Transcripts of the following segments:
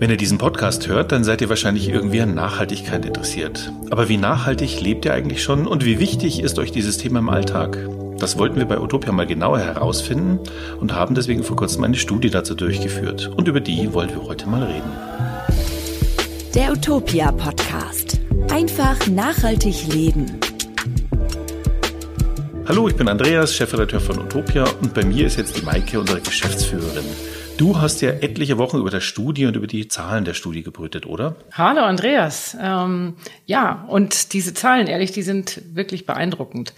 Wenn ihr diesen Podcast hört, dann seid ihr wahrscheinlich irgendwie an Nachhaltigkeit interessiert. Aber wie nachhaltig lebt ihr eigentlich schon und wie wichtig ist euch dieses Thema im Alltag? Das wollten wir bei Utopia mal genauer herausfinden und haben deswegen vor kurzem eine Studie dazu durchgeführt. Und über die wollen wir heute mal reden. Der Utopia Podcast. Einfach nachhaltig leben. Hallo, ich bin Andreas, Chefredakteur von Utopia und bei mir ist jetzt die Maike, unsere Geschäftsführerin. Du hast ja etliche Wochen über der Studie und über die Zahlen der Studie gebrütet, oder? Hallo Andreas. Ähm, ja, und diese Zahlen, ehrlich, die sind wirklich beeindruckend.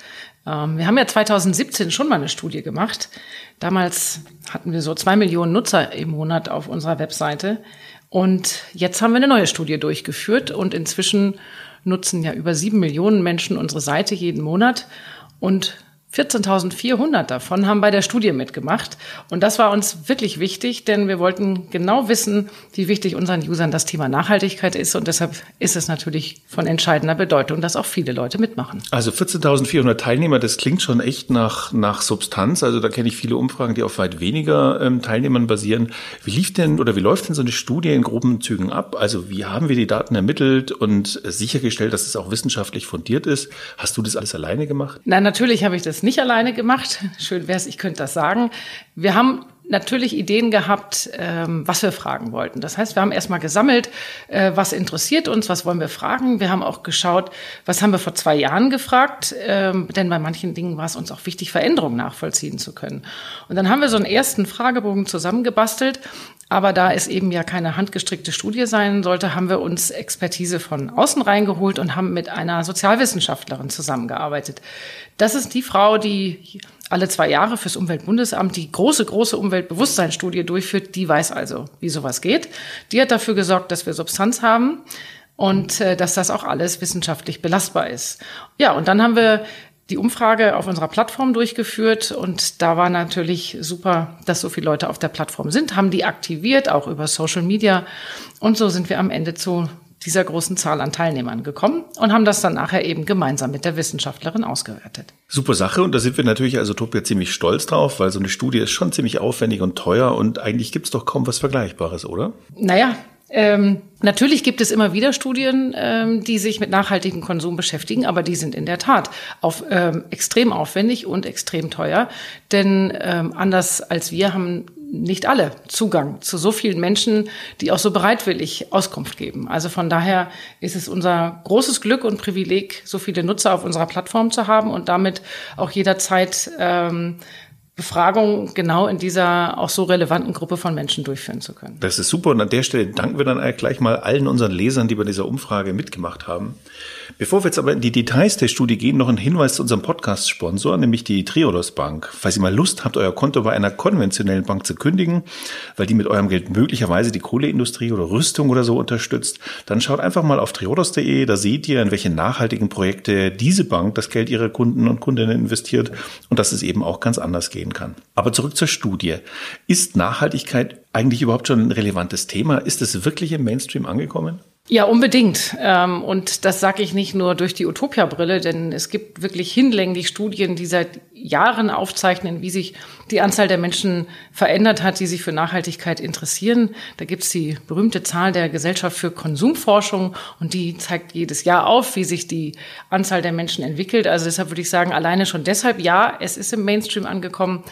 Ähm, wir haben ja 2017 schon mal eine Studie gemacht. Damals hatten wir so zwei Millionen Nutzer im Monat auf unserer Webseite. Und jetzt haben wir eine neue Studie durchgeführt und inzwischen nutzen ja über sieben Millionen Menschen unsere Seite jeden Monat. Und 14.400 davon haben bei der Studie mitgemacht. Und das war uns wirklich wichtig, denn wir wollten genau wissen, wie wichtig unseren Usern das Thema Nachhaltigkeit ist. Und deshalb ist es natürlich von entscheidender Bedeutung, dass auch viele Leute mitmachen. Also 14.400 Teilnehmer, das klingt schon echt nach, nach Substanz. Also da kenne ich viele Umfragen, die auf weit weniger ähm, Teilnehmern basieren. Wie lief denn oder wie läuft denn so eine Studie in groben Zügen ab? Also wie haben wir die Daten ermittelt und sichergestellt, dass es auch wissenschaftlich fundiert ist? Hast du das alles alleine gemacht? Nein, natürlich habe ich das nicht alleine gemacht. Schön wäre es, ich könnte das sagen. Wir haben natürlich Ideen gehabt, ähm, was wir fragen wollten. Das heißt, wir haben erstmal gesammelt, äh, was interessiert uns, was wollen wir fragen. Wir haben auch geschaut, was haben wir vor zwei Jahren gefragt, ähm, denn bei manchen Dingen war es uns auch wichtig, Veränderungen nachvollziehen zu können. Und dann haben wir so einen ersten Fragebogen zusammengebastelt. Aber da es eben ja keine handgestrickte Studie sein sollte, haben wir uns Expertise von außen reingeholt und haben mit einer Sozialwissenschaftlerin zusammengearbeitet. Das ist die Frau, die alle zwei Jahre fürs Umweltbundesamt die große, große Umweltbewusstseinsstudie durchführt. Die weiß also, wie sowas geht. Die hat dafür gesorgt, dass wir Substanz haben und äh, dass das auch alles wissenschaftlich belastbar ist. Ja, und dann haben wir die Umfrage auf unserer Plattform durchgeführt und da war natürlich super, dass so viele Leute auf der Plattform sind, haben die aktiviert, auch über Social Media und so sind wir am Ende zu dieser großen Zahl an Teilnehmern gekommen und haben das dann nachher eben gemeinsam mit der Wissenschaftlerin ausgewertet. Super Sache und da sind wir natürlich als Utopia ziemlich stolz drauf, weil so eine Studie ist schon ziemlich aufwendig und teuer und eigentlich gibt's doch kaum was Vergleichbares, oder? Naja, ähm, natürlich gibt es immer wieder Studien, ähm, die sich mit nachhaltigem Konsum beschäftigen, aber die sind in der Tat auf, ähm, extrem aufwendig und extrem teuer. Denn ähm, anders als wir haben nicht alle Zugang zu so vielen Menschen, die auch so bereitwillig Auskunft geben. Also von daher ist es unser großes Glück und Privileg, so viele Nutzer auf unserer Plattform zu haben und damit auch jederzeit ähm, Befragung genau in dieser auch so relevanten Gruppe von Menschen durchführen zu können. Das ist super und an der Stelle danken wir dann gleich mal allen unseren Lesern, die bei dieser Umfrage mitgemacht haben. Bevor wir jetzt aber in die Details der Studie gehen, noch ein Hinweis zu unserem Podcast-Sponsor, nämlich die Triodos Bank. Falls ihr mal Lust habt, euer Konto bei einer konventionellen Bank zu kündigen, weil die mit eurem Geld möglicherweise die Kohleindustrie oder Rüstung oder so unterstützt, dann schaut einfach mal auf triodos.de, da seht ihr, in welche nachhaltigen Projekte diese Bank das Geld ihrer Kunden und Kundinnen investiert und dass es eben auch ganz anders gehen kann. Aber zurück zur Studie. Ist Nachhaltigkeit eigentlich überhaupt schon ein relevantes Thema? Ist es wirklich im Mainstream angekommen? Ja, unbedingt. Ähm, und das sage ich nicht nur durch die Utopia-Brille, denn es gibt wirklich hinlänglich Studien, die seit Jahren aufzeichnen, wie sich die Anzahl der Menschen verändert hat, die sich für Nachhaltigkeit interessieren. Da gibt's die berühmte Zahl der Gesellschaft für Konsumforschung und die zeigt jedes Jahr auf, wie sich die Anzahl der Menschen entwickelt. Also deshalb würde ich sagen, alleine schon deshalb, ja, es ist im Mainstream angekommen.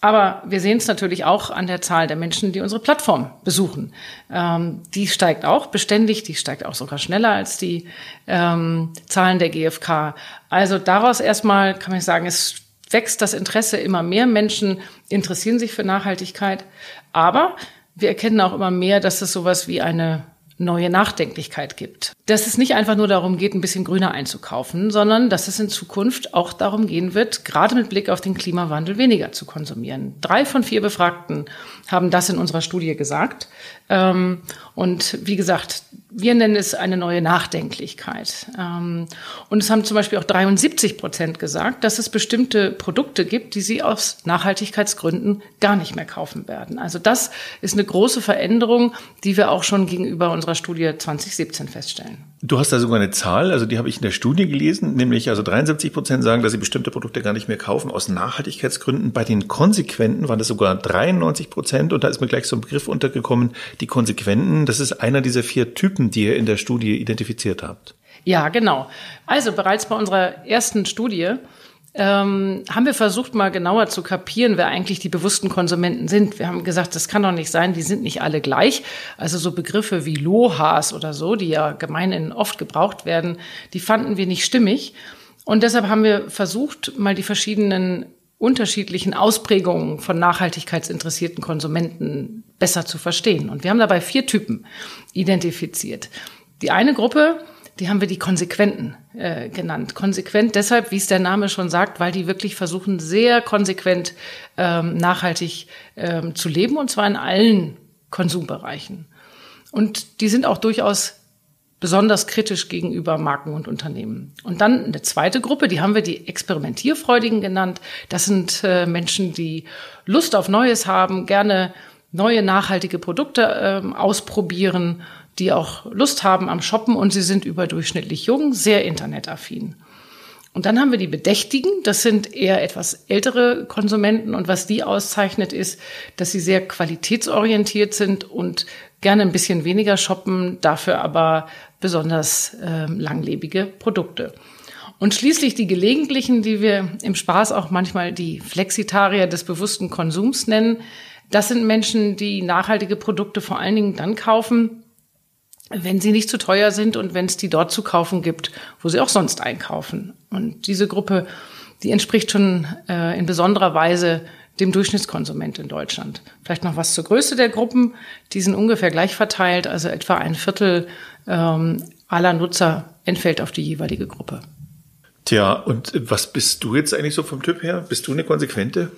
Aber wir sehen es natürlich auch an der Zahl der Menschen, die unsere Plattform besuchen. Ähm, die steigt auch beständig, die steigt auch sogar schneller als die ähm, Zahlen der GfK. Also daraus erstmal kann man sagen, es wächst das Interesse immer mehr Menschen interessieren sich für Nachhaltigkeit. Aber wir erkennen auch immer mehr, dass es sowas wie eine neue Nachdenklichkeit gibt. Dass es nicht einfach nur darum geht, ein bisschen grüner einzukaufen, sondern dass es in Zukunft auch darum gehen wird, gerade mit Blick auf den Klimawandel weniger zu konsumieren. Drei von vier Befragten haben das in unserer Studie gesagt. Ähm, und wie gesagt, wir nennen es eine neue Nachdenklichkeit. Ähm, und es haben zum Beispiel auch 73 Prozent gesagt, dass es bestimmte Produkte gibt, die sie aus Nachhaltigkeitsgründen gar nicht mehr kaufen werden. Also das ist eine große Veränderung, die wir auch schon gegenüber unserer Studie 2017 feststellen. Du hast da sogar eine Zahl, also die habe ich in der Studie gelesen, nämlich also 73 Prozent sagen, dass sie bestimmte Produkte gar nicht mehr kaufen aus Nachhaltigkeitsgründen. Bei den Konsequenten waren das sogar 93 Prozent und da ist mir gleich so ein Begriff untergekommen, die Konsequenten, das ist einer dieser vier Typen, die ihr in der Studie identifiziert habt. Ja, genau. Also bereits bei unserer ersten Studie ähm, haben wir versucht, mal genauer zu kapieren, wer eigentlich die bewussten Konsumenten sind. Wir haben gesagt, das kann doch nicht sein, die sind nicht alle gleich. Also so Begriffe wie Lohas oder so, die ja gemeinhin oft gebraucht werden, die fanden wir nicht stimmig. Und deshalb haben wir versucht, mal die verschiedenen unterschiedlichen Ausprägungen von nachhaltigkeitsinteressierten Konsumenten besser zu verstehen. Und wir haben dabei vier Typen identifiziert. Die eine Gruppe die haben wir die Konsequenten äh, genannt. Konsequent deshalb, wie es der Name schon sagt, weil die wirklich versuchen, sehr konsequent ähm, nachhaltig ähm, zu leben und zwar in allen Konsumbereichen. Und die sind auch durchaus besonders kritisch gegenüber Marken und Unternehmen. Und dann eine zweite Gruppe, die haben wir die Experimentierfreudigen genannt. Das sind äh, Menschen, die Lust auf Neues haben, gerne neue nachhaltige Produkte ähm, ausprobieren die auch Lust haben am Shoppen und sie sind überdurchschnittlich jung, sehr internetaffin. Und dann haben wir die Bedächtigen, das sind eher etwas ältere Konsumenten und was die auszeichnet ist, dass sie sehr qualitätsorientiert sind und gerne ein bisschen weniger shoppen, dafür aber besonders äh, langlebige Produkte. Und schließlich die Gelegentlichen, die wir im Spaß auch manchmal die Flexitarier des bewussten Konsums nennen. Das sind Menschen, die nachhaltige Produkte vor allen Dingen dann kaufen, wenn sie nicht zu teuer sind und wenn es die dort zu kaufen gibt, wo sie auch sonst einkaufen. Und diese Gruppe, die entspricht schon äh, in besonderer Weise dem Durchschnittskonsument in Deutschland. Vielleicht noch was zur Größe der Gruppen. Die sind ungefähr gleich verteilt, also etwa ein Viertel ähm, aller Nutzer entfällt auf die jeweilige Gruppe. Tja, und was bist du jetzt eigentlich so vom Typ her? Bist du eine konsequente?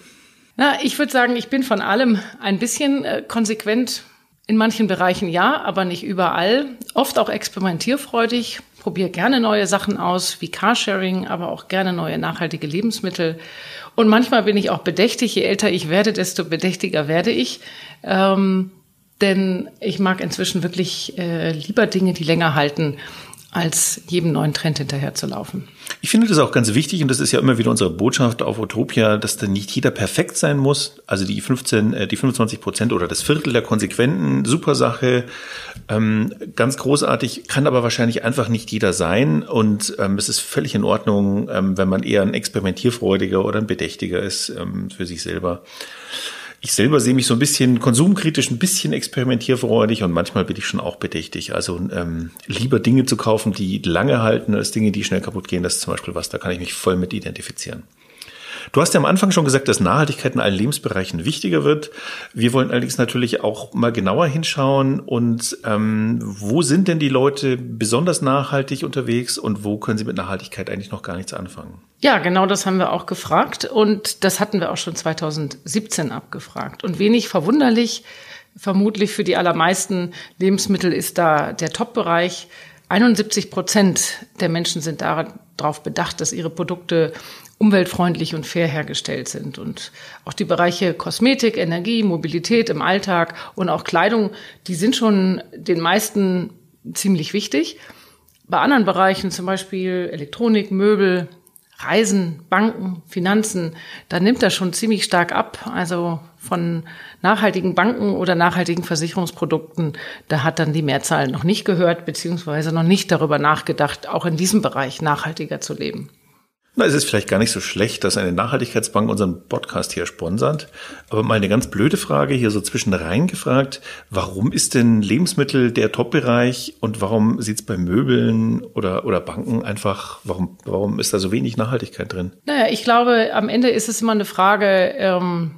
Na, ich würde sagen, ich bin von allem ein bisschen äh, konsequent in manchen Bereichen ja, aber nicht überall. Oft auch experimentierfreudig, probiere gerne neue Sachen aus, wie Carsharing, aber auch gerne neue nachhaltige Lebensmittel. Und manchmal bin ich auch bedächtig. Je älter ich werde, desto bedächtiger werde ich. Ähm, denn ich mag inzwischen wirklich äh, lieber Dinge, die länger halten als jedem neuen Trend hinterherzulaufen. Ich finde das auch ganz wichtig und das ist ja immer wieder unsere Botschaft auf Utopia, dass dann nicht jeder perfekt sein muss. Also die 15, äh, die 25 Prozent oder das Viertel der Konsequenten, super Sache, ähm, ganz großartig, kann aber wahrscheinlich einfach nicht jeder sein und ähm, es ist völlig in Ordnung, ähm, wenn man eher ein experimentierfreudiger oder ein Bedächtiger ist ähm, für sich selber. Ich selber sehe mich so ein bisschen konsumkritisch, ein bisschen experimentierfreudig und manchmal bin ich schon auch bedächtig. Also ähm, lieber Dinge zu kaufen, die lange halten, als Dinge, die schnell kaputt gehen. Das ist zum Beispiel was, da kann ich mich voll mit identifizieren. Du hast ja am Anfang schon gesagt, dass Nachhaltigkeit in allen Lebensbereichen wichtiger wird. Wir wollen allerdings natürlich auch mal genauer hinschauen und ähm, wo sind denn die Leute besonders nachhaltig unterwegs und wo können sie mit Nachhaltigkeit eigentlich noch gar nichts anfangen? Ja, genau das haben wir auch gefragt und das hatten wir auch schon 2017 abgefragt. Und wenig verwunderlich, vermutlich für die allermeisten Lebensmittel ist da der Top-Bereich. 71 Prozent der Menschen sind darauf bedacht, dass ihre Produkte umweltfreundlich und fair hergestellt sind. Und auch die Bereiche Kosmetik, Energie, Mobilität im Alltag und auch Kleidung, die sind schon den meisten ziemlich wichtig. Bei anderen Bereichen, zum Beispiel Elektronik, Möbel, Reisen, Banken, Finanzen, da nimmt das schon ziemlich stark ab. Also von nachhaltigen Banken oder nachhaltigen Versicherungsprodukten, da hat dann die Mehrzahl noch nicht gehört, beziehungsweise noch nicht darüber nachgedacht, auch in diesem Bereich nachhaltiger zu leben. Na, es ist vielleicht gar nicht so schlecht, dass eine Nachhaltigkeitsbank unseren Podcast hier sponsert. Aber mal eine ganz blöde Frage hier so zwischen rein gefragt. Warum ist denn Lebensmittel der Top-Bereich und warum sieht es bei Möbeln oder, oder Banken einfach, warum, warum ist da so wenig Nachhaltigkeit drin? Naja, ich glaube, am Ende ist es immer eine Frage, ähm,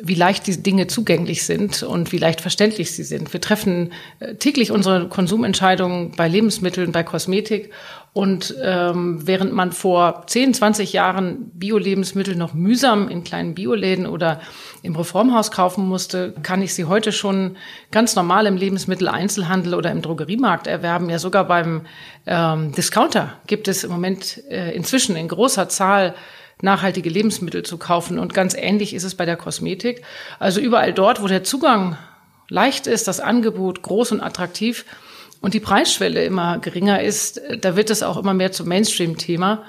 wie leicht die Dinge zugänglich sind und wie leicht verständlich sie sind. Wir treffen äh, täglich unsere Konsumentscheidungen bei Lebensmitteln, bei Kosmetik. Und ähm, während man vor 10, 20 Jahren Bio-Lebensmittel noch mühsam in kleinen Bioläden oder im Reformhaus kaufen musste, kann ich sie heute schon ganz normal im Lebensmitteleinzelhandel oder im Drogeriemarkt erwerben. Ja, sogar beim ähm, Discounter gibt es im Moment äh, inzwischen in großer Zahl nachhaltige Lebensmittel zu kaufen. Und ganz ähnlich ist es bei der Kosmetik. Also überall dort, wo der Zugang leicht ist, das Angebot groß und attraktiv und die Preisschwelle immer geringer ist, da wird es auch immer mehr zum Mainstream-Thema.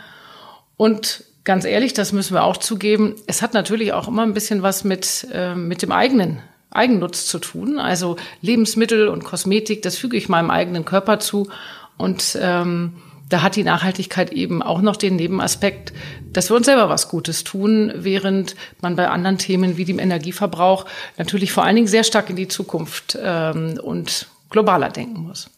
Und ganz ehrlich, das müssen wir auch zugeben, es hat natürlich auch immer ein bisschen was mit, äh, mit dem eigenen Eigennutz zu tun. Also Lebensmittel und Kosmetik, das füge ich meinem eigenen Körper zu. Und ähm, da hat die Nachhaltigkeit eben auch noch den Nebenaspekt, dass wir uns selber was Gutes tun, während man bei anderen Themen wie dem Energieverbrauch natürlich vor allen Dingen sehr stark in die Zukunft ähm, und globaler denken muss.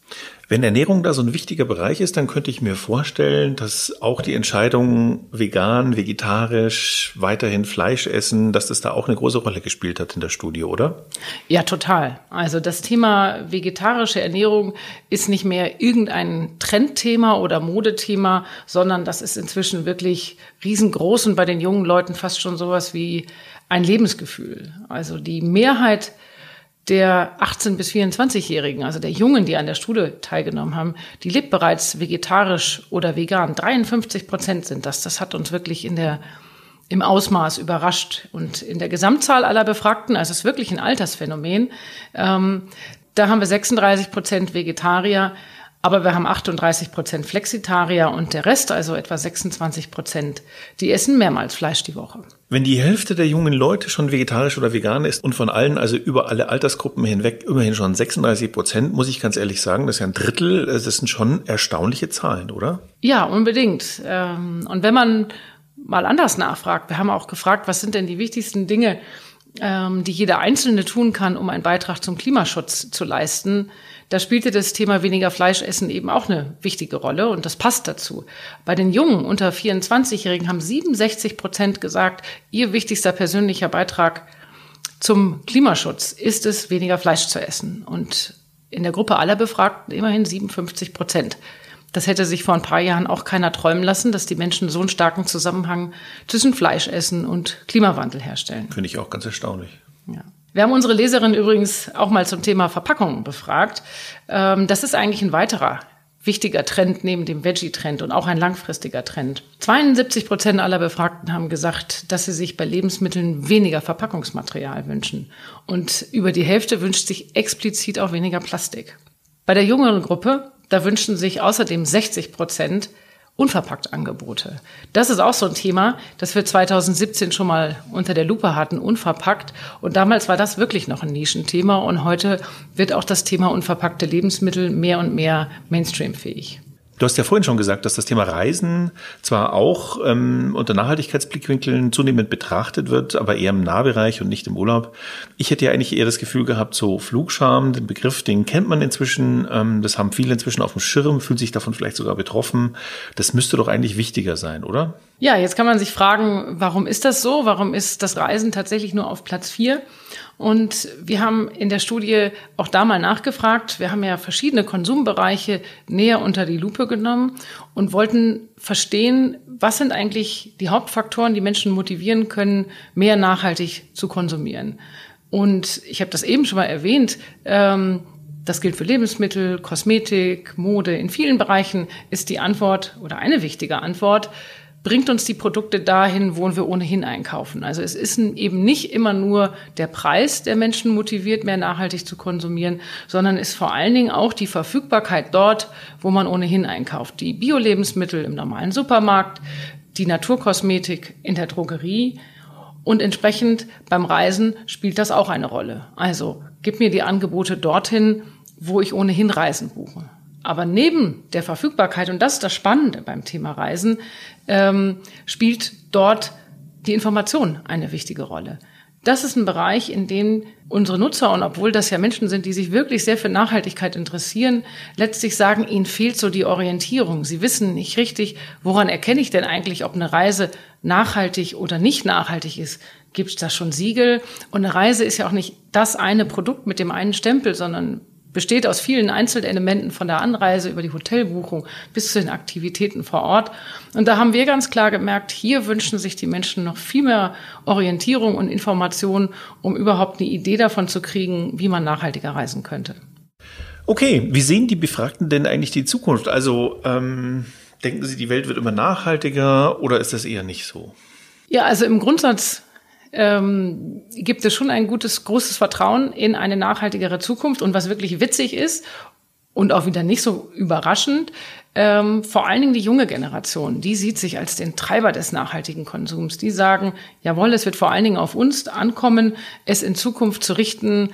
Wenn Ernährung da so ein wichtiger Bereich ist, dann könnte ich mir vorstellen, dass auch die Entscheidung vegan, vegetarisch, weiterhin Fleisch essen, dass das da auch eine große Rolle gespielt hat in der Studie, oder? Ja, total. Also das Thema vegetarische Ernährung ist nicht mehr irgendein Trendthema oder Modethema, sondern das ist inzwischen wirklich riesengroß und bei den jungen Leuten fast schon sowas wie ein Lebensgefühl. Also die Mehrheit der 18- bis 24-Jährigen, also der Jungen, die an der Studie teilgenommen haben, die lebt bereits vegetarisch oder vegan. 53 Prozent sind das. Das hat uns wirklich in der, im Ausmaß überrascht. Und in der Gesamtzahl aller Befragten, also es ist wirklich ein Altersphänomen, ähm, da haben wir 36 Prozent Vegetarier, aber wir haben 38 Prozent Flexitarier und der Rest, also etwa 26 Prozent, die essen mehrmals Fleisch die Woche. Wenn die Hälfte der jungen Leute schon vegetarisch oder vegan ist und von allen, also über alle Altersgruppen hinweg, immerhin schon 36 Prozent, muss ich ganz ehrlich sagen, das ist ja ein Drittel, das sind schon erstaunliche Zahlen, oder? Ja, unbedingt. Ähm, und wenn man mal anders nachfragt, wir haben auch gefragt, was sind denn die wichtigsten Dinge, die jeder Einzelne tun kann, um einen Beitrag zum Klimaschutz zu leisten, da spielte das Thema weniger Fleischessen eben auch eine wichtige Rolle und das passt dazu. Bei den Jungen unter 24-Jährigen haben 67 Prozent gesagt, ihr wichtigster persönlicher Beitrag zum Klimaschutz ist es, weniger Fleisch zu essen. Und in der Gruppe aller Befragten immerhin 57 Prozent. Das hätte sich vor ein paar Jahren auch keiner träumen lassen, dass die Menschen so einen starken Zusammenhang zwischen Fleischessen und Klimawandel herstellen. Finde ich auch ganz erstaunlich. Ja. Wir haben unsere Leserin übrigens auch mal zum Thema Verpackung befragt. Ähm, das ist eigentlich ein weiterer wichtiger Trend neben dem Veggie-Trend und auch ein langfristiger Trend. 72 Prozent aller Befragten haben gesagt, dass sie sich bei Lebensmitteln weniger Verpackungsmaterial wünschen. Und über die Hälfte wünscht sich explizit auch weniger Plastik. Bei der jüngeren Gruppe, da wünschen sich außerdem 60 Prozent unverpackt Angebote. Das ist auch so ein Thema, das wir 2017 schon mal unter der Lupe hatten, unverpackt. Und damals war das wirklich noch ein Nischenthema und heute wird auch das Thema unverpackte Lebensmittel mehr und mehr mainstreamfähig. Du hast ja vorhin schon gesagt, dass das Thema Reisen zwar auch ähm, unter Nachhaltigkeitsblickwinkeln zunehmend betrachtet wird, aber eher im Nahbereich und nicht im Urlaub. Ich hätte ja eigentlich eher das Gefühl gehabt, so Flugscham, den Begriff, den kennt man inzwischen, ähm, das haben viele inzwischen auf dem Schirm, fühlt sich davon vielleicht sogar betroffen. Das müsste doch eigentlich wichtiger sein, oder? Ja, jetzt kann man sich fragen, warum ist das so? Warum ist das Reisen tatsächlich nur auf Platz vier? Und wir haben in der Studie auch da mal nachgefragt. Wir haben ja verschiedene Konsumbereiche näher unter die Lupe genommen und wollten verstehen, was sind eigentlich die Hauptfaktoren, die Menschen motivieren können, mehr nachhaltig zu konsumieren. Und ich habe das eben schon mal erwähnt. Ähm, das gilt für Lebensmittel, Kosmetik, Mode. In vielen Bereichen ist die Antwort oder eine wichtige Antwort, bringt uns die Produkte dahin, wo wir ohnehin einkaufen. Also es ist eben nicht immer nur der Preis, der Menschen motiviert, mehr nachhaltig zu konsumieren, sondern ist vor allen Dingen auch die Verfügbarkeit dort, wo man ohnehin einkauft. Die Bio-Lebensmittel im normalen Supermarkt, die Naturkosmetik in der Drogerie und entsprechend beim Reisen spielt das auch eine Rolle. Also gib mir die Angebote dorthin, wo ich ohnehin Reisen buche. Aber neben der Verfügbarkeit, und das ist das Spannende beim Thema Reisen, ähm, spielt dort die Information eine wichtige Rolle. Das ist ein Bereich, in dem unsere Nutzer, und obwohl das ja Menschen sind, die sich wirklich sehr für Nachhaltigkeit interessieren, letztlich sagen, ihnen fehlt so die Orientierung. Sie wissen nicht richtig, woran erkenne ich denn eigentlich, ob eine Reise nachhaltig oder nicht nachhaltig ist. Gibt es da schon Siegel? Und eine Reise ist ja auch nicht das eine Produkt mit dem einen Stempel, sondern besteht aus vielen Einzelelementen von der Anreise über die Hotelbuchung bis zu den Aktivitäten vor Ort. Und da haben wir ganz klar gemerkt, hier wünschen sich die Menschen noch viel mehr Orientierung und Information, um überhaupt eine Idee davon zu kriegen, wie man nachhaltiger reisen könnte. Okay, wie sehen die Befragten denn eigentlich die Zukunft? Also ähm, denken Sie, die Welt wird immer nachhaltiger oder ist das eher nicht so? Ja, also im Grundsatz ähm, gibt es schon ein gutes, großes Vertrauen in eine nachhaltigere Zukunft. Und was wirklich witzig ist, und auch wieder nicht so überraschend. Ähm, vor allen Dingen die junge Generation, die sieht sich als den Treiber des nachhaltigen Konsums. Die sagen, jawohl, es wird vor allen Dingen auf uns ankommen, es in Zukunft zu richten,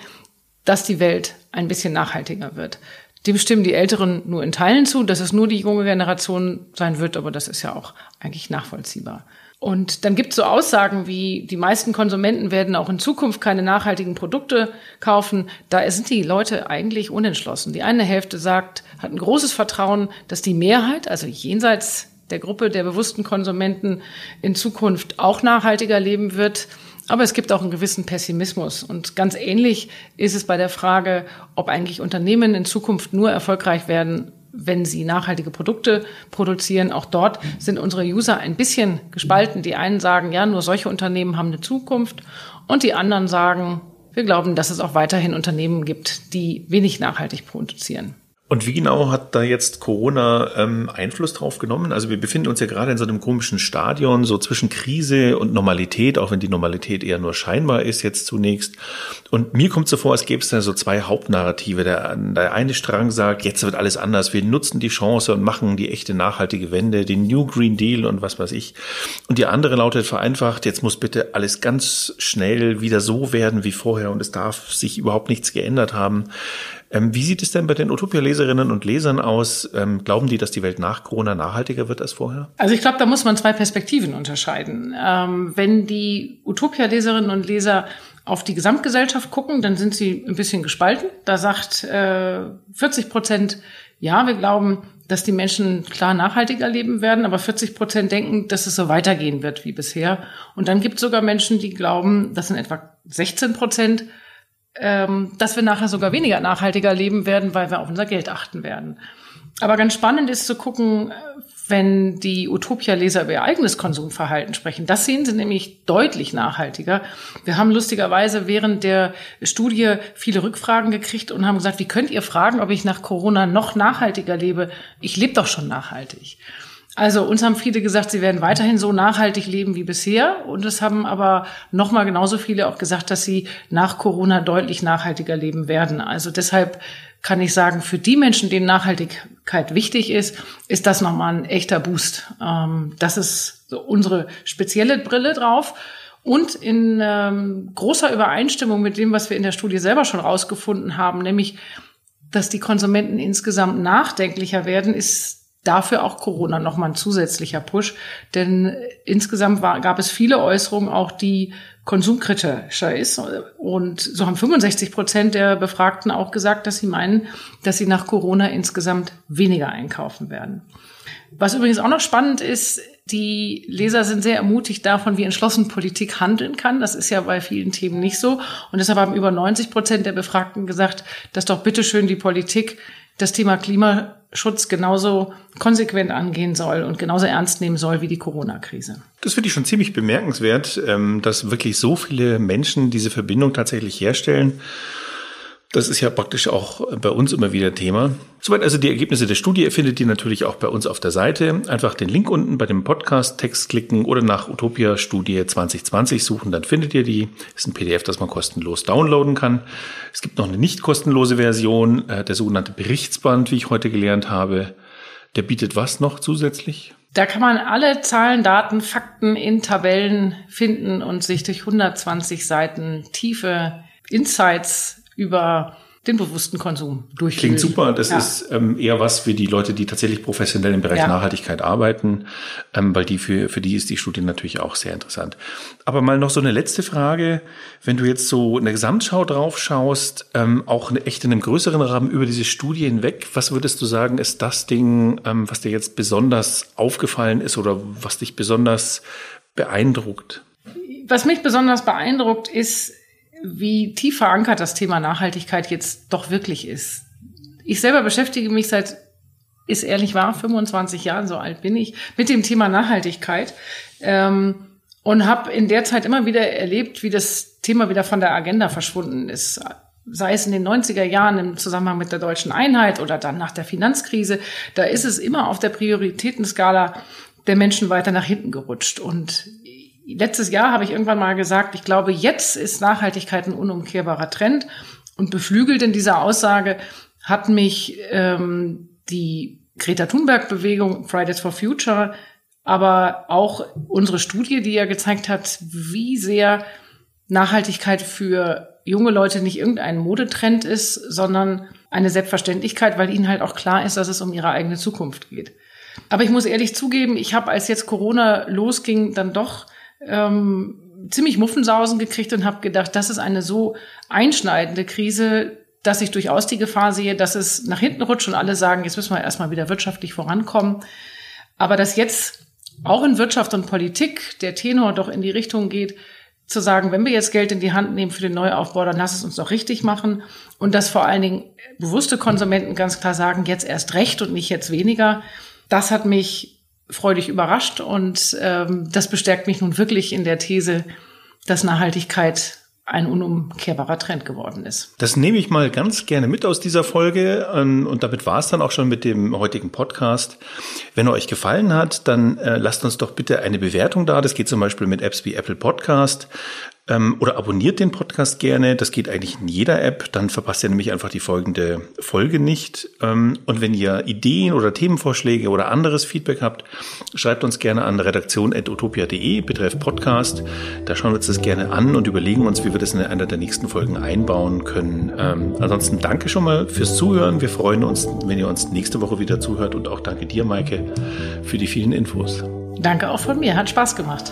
dass die Welt ein bisschen nachhaltiger wird. Dem stimmen die Älteren nur in Teilen zu, dass es nur die junge Generation sein wird, aber das ist ja auch eigentlich nachvollziehbar. Und dann gibt es so Aussagen wie, die meisten Konsumenten werden auch in Zukunft keine nachhaltigen Produkte kaufen. Da sind die Leute eigentlich unentschlossen. Die eine Hälfte sagt, hat ein großes Vertrauen, dass die Mehrheit, also jenseits der Gruppe der bewussten Konsumenten, in Zukunft auch nachhaltiger leben wird. Aber es gibt auch einen gewissen Pessimismus. Und ganz ähnlich ist es bei der Frage, ob eigentlich Unternehmen in Zukunft nur erfolgreich werden, wenn sie nachhaltige Produkte produzieren. Auch dort sind unsere User ein bisschen gespalten. Die einen sagen, ja, nur solche Unternehmen haben eine Zukunft. Und die anderen sagen, wir glauben, dass es auch weiterhin Unternehmen gibt, die wenig nachhaltig produzieren. Und wie genau hat da jetzt Corona ähm, Einfluss drauf genommen? Also wir befinden uns ja gerade in so einem komischen Stadion, so zwischen Krise und Normalität, auch wenn die Normalität eher nur scheinbar ist jetzt zunächst. Und mir kommt so vor, als gäbe es da so zwei Hauptnarrative. Der, der eine Strang sagt, jetzt wird alles anders, wir nutzen die Chance und machen die echte nachhaltige Wende, den New Green Deal und was weiß ich. Und die andere lautet vereinfacht, jetzt muss bitte alles ganz schnell wieder so werden wie vorher und es darf sich überhaupt nichts geändert haben. Ähm, wie sieht es denn bei den Utopia-Leserinnen und Lesern aus? Ähm, glauben die, dass die Welt nach Corona nachhaltiger wird als vorher? Also ich glaube, da muss man zwei Perspektiven unterscheiden. Ähm, wenn die Utopia-Leserinnen und Leser auf die Gesamtgesellschaft gucken, dann sind sie ein bisschen gespalten. Da sagt äh, 40 Prozent, ja, wir glauben, dass die Menschen klar nachhaltiger leben werden, aber 40 Prozent denken, dass es so weitergehen wird wie bisher. Und dann gibt es sogar Menschen, die glauben, das sind etwa 16 Prozent, ähm, dass wir nachher sogar weniger nachhaltiger leben werden, weil wir auf unser Geld achten werden. Aber ganz spannend ist zu gucken, wenn die Utopia-Leser über ihr eigenes Konsumverhalten sprechen. Das sehen sie nämlich deutlich nachhaltiger. Wir haben lustigerweise während der Studie viele Rückfragen gekriegt und haben gesagt, wie könnt ihr fragen, ob ich nach Corona noch nachhaltiger lebe? Ich lebe doch schon nachhaltig. Also uns haben viele gesagt, sie werden weiterhin so nachhaltig leben wie bisher. Und es haben aber nochmal genauso viele auch gesagt, dass sie nach Corona deutlich nachhaltiger leben werden. Also deshalb kann ich sagen, für die Menschen, denen Nachhaltigkeit wichtig ist, ist das nochmal ein echter Boost. Ähm, das ist so unsere spezielle Brille drauf. Und in ähm, großer Übereinstimmung mit dem, was wir in der Studie selber schon rausgefunden haben, nämlich, dass die Konsumenten insgesamt nachdenklicher werden, ist dafür auch Corona nochmal ein zusätzlicher Push. Denn insgesamt war, gab es viele Äußerungen auch, die konsumkritischer ist. Und so haben 65 Prozent der Befragten auch gesagt, dass sie meinen, dass sie nach Corona insgesamt weniger einkaufen werden. Was übrigens auch noch spannend ist, die Leser sind sehr ermutigt davon, wie entschlossen Politik handeln kann. Das ist ja bei vielen Themen nicht so. Und deshalb haben über 90 Prozent der Befragten gesagt, dass doch bitteschön die Politik das Thema Klimaschutz genauso konsequent angehen soll und genauso ernst nehmen soll wie die Corona-Krise. Das finde ich schon ziemlich bemerkenswert, ähm, dass wirklich so viele Menschen diese Verbindung tatsächlich herstellen. Das ist ja praktisch auch bei uns immer wieder Thema. Soweit also die Ergebnisse der Studie findet ihr natürlich auch bei uns auf der Seite. Einfach den Link unten bei dem Podcast-Text klicken oder nach Utopia Studie 2020 suchen, dann findet ihr die. Das ist ein PDF, das man kostenlos downloaden kann. Es gibt noch eine nicht kostenlose Version, äh, der sogenannte Berichtsband, wie ich heute gelernt habe. Der bietet was noch zusätzlich? Da kann man alle Zahlen, Daten, Fakten in Tabellen finden und sich durch 120 Seiten tiefe Insights über den bewussten Konsum durchführen. Klingt super. Das ja. ist ähm, eher was für die Leute, die tatsächlich professionell im Bereich ja. Nachhaltigkeit arbeiten, ähm, weil die für, für die ist die Studie natürlich auch sehr interessant. Aber mal noch so eine letzte Frage. Wenn du jetzt so eine Gesamtschau drauf schaust, ähm, auch eine, echt in einem größeren Rahmen über diese Studie hinweg, was würdest du sagen, ist das Ding, ähm, was dir jetzt besonders aufgefallen ist oder was dich besonders beeindruckt? Was mich besonders beeindruckt, ist, wie tief verankert das Thema Nachhaltigkeit jetzt doch wirklich ist. Ich selber beschäftige mich seit, ist ehrlich wahr, 25 Jahren, so alt bin ich, mit dem Thema Nachhaltigkeit ähm, und habe in der Zeit immer wieder erlebt, wie das Thema wieder von der Agenda verschwunden ist. Sei es in den 90er Jahren im Zusammenhang mit der deutschen Einheit oder dann nach der Finanzkrise, da ist es immer auf der Prioritätenskala der Menschen weiter nach hinten gerutscht. Und letztes Jahr habe ich irgendwann mal gesagt, ich glaube, jetzt ist Nachhaltigkeit ein unumkehrbarer Trend. Und beflügelt in dieser Aussage hat mich ähm, die Greta Thunberg-Bewegung Fridays for Future, aber auch unsere Studie, die ja gezeigt hat, wie sehr Nachhaltigkeit für junge Leute nicht irgendein Modetrend ist, sondern eine Selbstverständlichkeit, weil ihnen halt auch klar ist, dass es um ihre eigene Zukunft geht. Aber ich muss ehrlich zugeben, ich habe, als jetzt Corona losging, dann doch ähm, ziemlich Muffensausen gekriegt und habe gedacht, das ist eine so einschneidende Krise, dass ich durchaus die Gefahr sehe, dass es nach hinten rutscht und alle sagen, jetzt müssen wir erstmal wieder wirtschaftlich vorankommen. Aber dass jetzt auch in Wirtschaft und Politik der Tenor doch in die Richtung geht, zu sagen, wenn wir jetzt Geld in die Hand nehmen für den Neuaufbau, dann lass es uns doch richtig machen. Und dass vor allen Dingen bewusste Konsumenten ganz klar sagen, jetzt erst recht und nicht jetzt weniger. Das hat mich freudig überrascht und ähm, das bestärkt mich nun wirklich in der These, dass Nachhaltigkeit ein unumkehrbarer Trend geworden ist. Das nehme ich mal ganz gerne mit aus dieser Folge ähm, und damit war es dann auch schon mit dem heutigen Podcast. Wenn er euch gefallen hat, dann äh, lasst uns doch bitte eine Bewertung da. Das geht zum Beispiel mit Apps wie Apple Podcast ähm, oder abonniert den Podcast gerne. Das geht eigentlich in jeder App. Dann verpasst ihr nämlich einfach die folgende Folge nicht. Ähm, und wenn ihr Ideen oder Themenvorschläge oder anderes Feedback habt, schreibt uns gerne an redaktion.utopia.de betreff Podcast. Da schauen wir uns das gerne an und überlegen uns, wie wir das in einer der nächsten Folgen einbauen können. Ähm, ansonsten danke schon mal fürs Zuhören. Wir freuen uns, wenn ihr uns nächste Woche wieder zuhört. Und auch danke dir, Maike, für die vielen Infos. Danke auch von mir. Hat Spaß gemacht.